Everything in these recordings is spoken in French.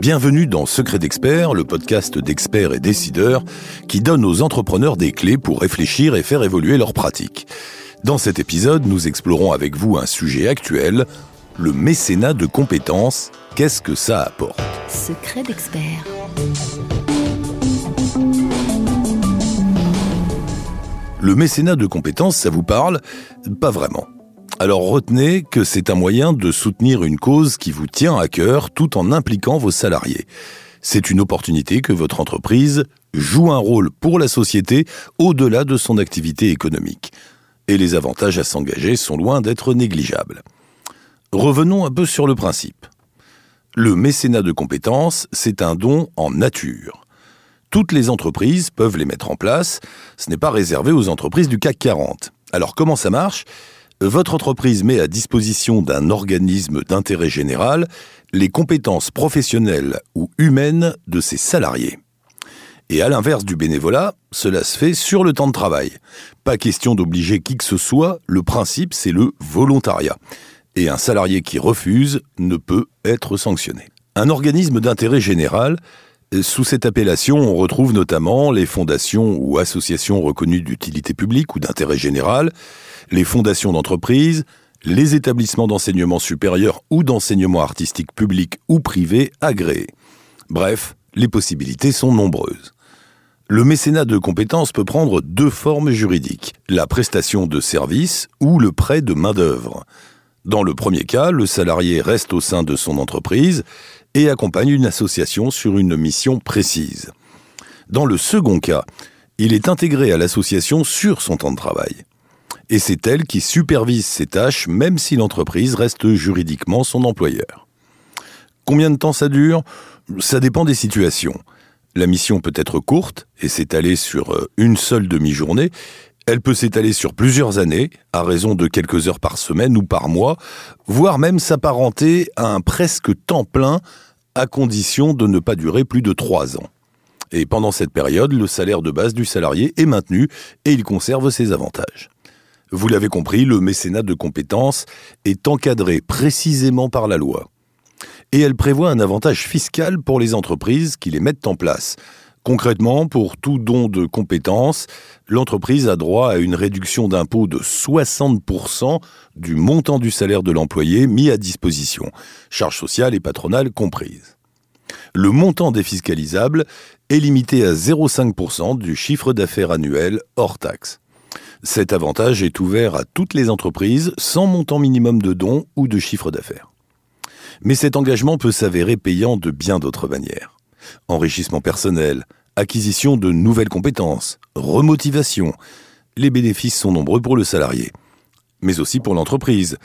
Bienvenue dans Secret d'experts, le podcast d'experts et décideurs qui donne aux entrepreneurs des clés pour réfléchir et faire évoluer leurs pratiques. Dans cet épisode, nous explorons avec vous un sujet actuel, le mécénat de compétences. Qu'est-ce que ça apporte? Secret d'experts. Le mécénat de compétences, ça vous parle? Pas vraiment. Alors retenez que c'est un moyen de soutenir une cause qui vous tient à cœur tout en impliquant vos salariés. C'est une opportunité que votre entreprise joue un rôle pour la société au-delà de son activité économique. Et les avantages à s'engager sont loin d'être négligeables. Revenons un peu sur le principe. Le mécénat de compétences, c'est un don en nature. Toutes les entreprises peuvent les mettre en place, ce n'est pas réservé aux entreprises du CAC 40. Alors comment ça marche? Votre entreprise met à disposition d'un organisme d'intérêt général les compétences professionnelles ou humaines de ses salariés. Et à l'inverse du bénévolat, cela se fait sur le temps de travail. Pas question d'obliger qui que ce soit, le principe c'est le volontariat. Et un salarié qui refuse ne peut être sanctionné. Un organisme d'intérêt général, sous cette appellation, on retrouve notamment les fondations ou associations reconnues d'utilité publique ou d'intérêt général, les fondations d'entreprise, les établissements d'enseignement supérieur ou d'enseignement artistique public ou privé agréés. Bref, les possibilités sont nombreuses. Le mécénat de compétences peut prendre deux formes juridiques, la prestation de services ou le prêt de main-d'œuvre. Dans le premier cas, le salarié reste au sein de son entreprise et accompagne une association sur une mission précise. Dans le second cas, il est intégré à l'association sur son temps de travail et c'est elle qui supervise ses tâches même si l'entreprise reste juridiquement son employeur. Combien de temps ça dure? Ça dépend des situations. La mission peut être courte et s'étaler sur euh, une seule demi-journée. Elle peut s'étaler sur plusieurs années, à raison de quelques heures par semaine ou par mois, voire même s'apparenter à un presque temps plein, à condition de ne pas durer plus de trois ans. Et pendant cette période, le salaire de base du salarié est maintenu et il conserve ses avantages. Vous l'avez compris, le mécénat de compétences est encadré précisément par la loi. Et elle prévoit un avantage fiscal pour les entreprises qui les mettent en place. Concrètement, pour tout don de compétences, l'entreprise a droit à une réduction d'impôt de 60% du montant du salaire de l'employé mis à disposition, charges sociales et patronales comprises. Le montant défiscalisable est limité à 0,5% du chiffre d'affaires annuel hors taxe. Cet avantage est ouvert à toutes les entreprises sans montant minimum de dons ou de chiffre d'affaires. Mais cet engagement peut s'avérer payant de bien d'autres manières. Enrichissement personnel, acquisition de nouvelles compétences, remotivation. Les bénéfices sont nombreux pour le salarié, mais aussi pour l'entreprise.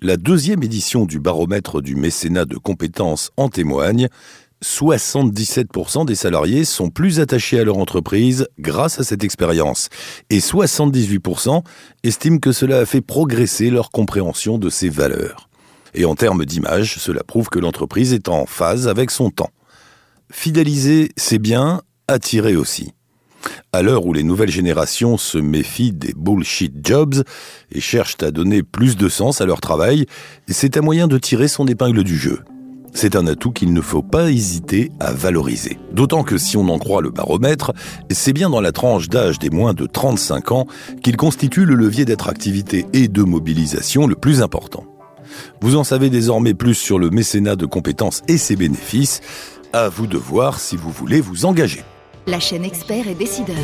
La deuxième édition du baromètre du mécénat de compétences en témoigne. 77% des salariés sont plus attachés à leur entreprise grâce à cette expérience et 78% estiment que cela a fait progresser leur compréhension de ses valeurs. Et en termes d'image, cela prouve que l'entreprise est en phase avec son temps. Fidéliser, c'est bien, attirer aussi. À l'heure où les nouvelles générations se méfient des bullshit jobs et cherchent à donner plus de sens à leur travail, c'est un moyen de tirer son épingle du jeu. C'est un atout qu'il ne faut pas hésiter à valoriser. D'autant que si on en croit le baromètre, c'est bien dans la tranche d'âge des moins de 35 ans qu'il constitue le levier d'attractivité et de mobilisation le plus important. Vous en savez désormais plus sur le mécénat de compétences et ses bénéfices. À vous de voir si vous voulez vous engager. La chaîne Expert et Décideur.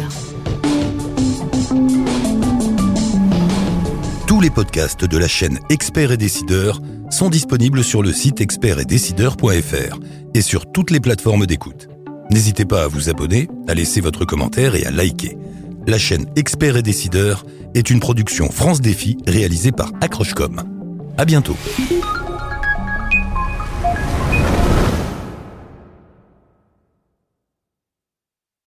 Tous les podcasts de la chaîne Expert et Décideur sont disponibles sur le site expertetdecideur.fr et sur toutes les plateformes d'écoute. N'hésitez pas à vous abonner, à laisser votre commentaire et à liker. La chaîne Expert et Décideur est une production France Défi réalisée par Accrochecom. À bientôt.